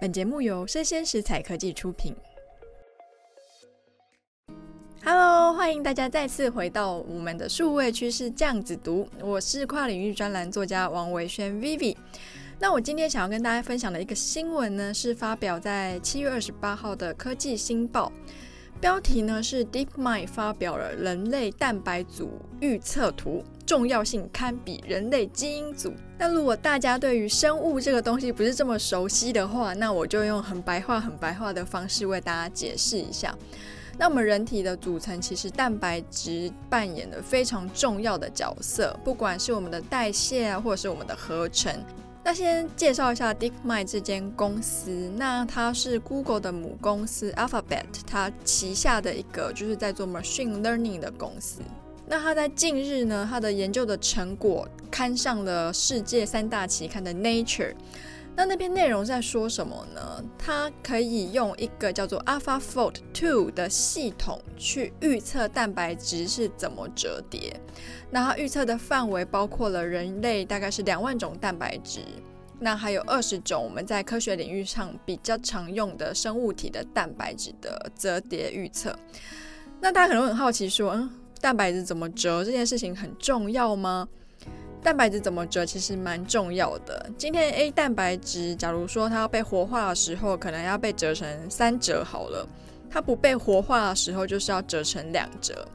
本节目由生鲜食材科技出品。Hello，欢迎大家再次回到我们的数位趋势这样子读，我是跨领域专栏作家王维轩 Vivi。那我今天想要跟大家分享的一个新闻呢，是发表在七月二十八号的科技新报，标题呢是 DeepMind 发表了人类蛋白组预测图。重要性堪比人类基因组。那如果大家对于生物这个东西不是这么熟悉的话，那我就用很白话、很白话的方式为大家解释一下。那我们人体的组成，其实蛋白质扮演了非常重要的角色，不管是我们的代谢啊，或者是我们的合成。那先介绍一下 DeepMind 这间公司，那它是 Google 的母公司 Alphabet，它旗下的一个就是在做 machine learning 的公司。那他在近日呢，他的研究的成果刊上了世界三大期刊的 Nature。那那篇内容在说什么呢？它可以用一个叫做 AlphaFold Two 的系统去预测蛋白质是怎么折叠。那它预测的范围包括了人类大概是两万种蛋白质，那还有二十种我们在科学领域上比较常用的生物体的蛋白质的折叠预测。那大家可能很好奇说，嗯。蛋白质怎么折这件事情很重要吗？蛋白质怎么折其实蛮重要的。今天 A 蛋白质，假如说它要被活化的时候，可能要被折成三折好了；它不被活化的时候，就是要折成两折。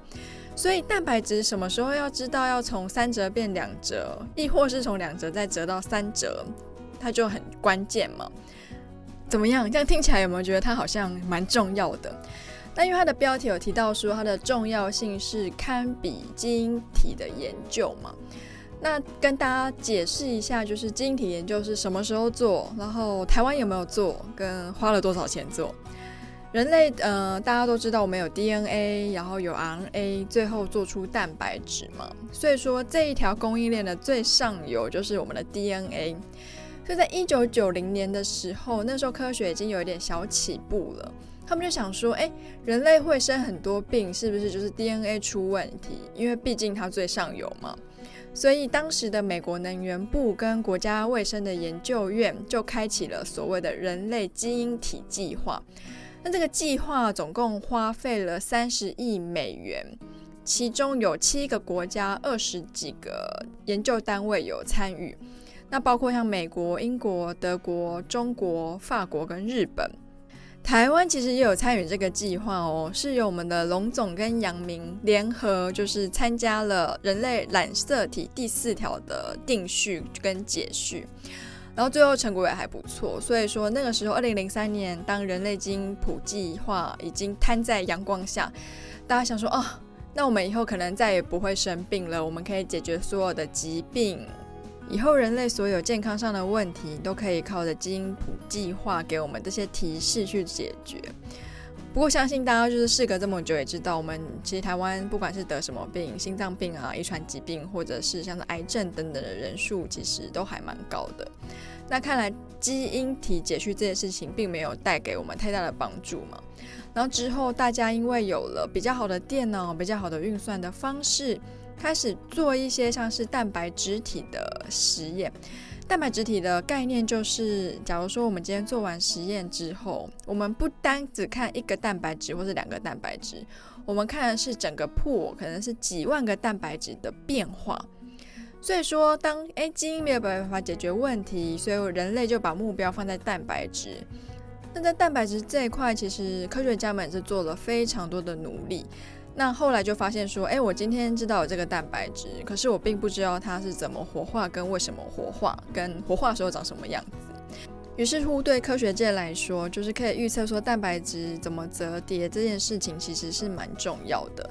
所以蛋白质什么时候要知道要从三折变两折，亦或是从两折再折到三折，它就很关键嘛。怎么样？这样听起来有没有觉得它好像蛮重要的？那因为它的标题有提到说它的重要性是堪比基因体的研究嘛，那跟大家解释一下，就是基因体研究是什么时候做，然后台湾有没有做，跟花了多少钱做。人类呃，大家都知道我们有 DNA，然后有 RNA，最后做出蛋白质嘛，所以说这一条供应链的最上游就是我们的 DNA。所以在一九九零年的时候，那时候科学已经有一点小起步了。他们就想说，哎，人类会生很多病，是不是就是 DNA 出问题？因为毕竟它最上游嘛。所以当时的美国能源部跟国家卫生的研究院就开启了所谓的人类基因体计划。那这个计划总共花费了三十亿美元，其中有七个国家、二十几个研究单位有参与。那包括像美国、英国、德国、中国、法国跟日本。台湾其实也有参与这个计划哦，是由我们的龙总跟杨明联合，就是参加了人类染色体第四条的定序跟解序，然后最后成果也还不错。所以说那个时候，二零零三年，当人类基因谱计划已经摊在阳光下，大家想说，哦，那我们以后可能再也不会生病了，我们可以解决所有的疾病。以后人类所有健康上的问题都可以靠着基因谱计划给我们这些提示去解决。不过相信大家就是事隔这么久也知道，我们其实台湾不管是得什么病，心脏病啊、遗传疾病，或者是像是癌症等等的人数，其实都还蛮高的。那看来基因体解序这件事情并没有带给我们太大的帮助嘛。然后之后大家因为有了比较好的电脑、比较好的运算的方式。开始做一些像是蛋白质体的实验。蛋白质体的概念就是，假如说我们今天做完实验之后，我们不单只看一个蛋白质或者两个蛋白质，我们看的是整个破可能是几万个蛋白质的变化。所以说，当诶基因没有办法解决问题，所以人类就把目标放在蛋白质。那在蛋白质这一块，其实科学家们是做了非常多的努力。那后来就发现说，哎，我今天知道有这个蛋白质，可是我并不知道它是怎么活化，跟为什么活化，跟活化的时候长什么样子。于是乎，对科学界来说，就是可以预测说蛋白质怎么折叠这件事情，其实是蛮重要的。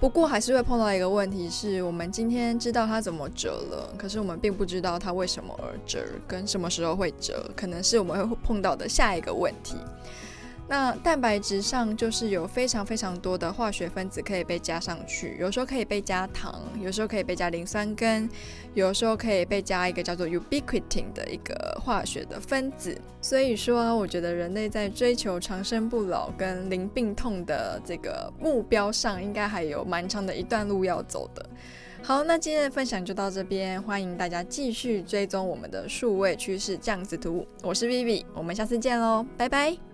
不过还是会碰到一个问题，是我们今天知道它怎么折了，可是我们并不知道它为什么而折，跟什么时候会折，可能是我们会碰到的下一个问题。那蛋白质上就是有非常非常多的化学分子可以被加上去，有时候可以被加糖，有时候可以被加磷酸根，有时候可以被加一个叫做 ubiquitin 的一个化学的分子。所以说，我觉得人类在追求长生不老跟零病痛的这个目标上，应该还有蛮长的一段路要走的。好，那今天的分享就到这边，欢迎大家继续追踪我们的数位趋势酱子读。我是 Vivi，我们下次见喽，拜拜。